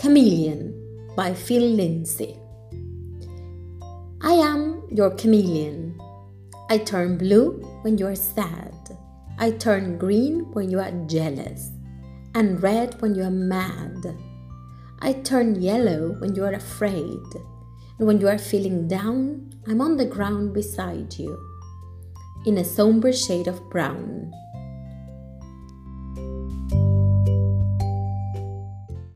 Chameleon by Phil Lindsay. I am your chameleon. I turn blue when you are sad. I turn green when you are jealous, and red when you are mad. I turn yellow when you are afraid, and when you are feeling down, I'm on the ground beside you, in a somber shade of brown.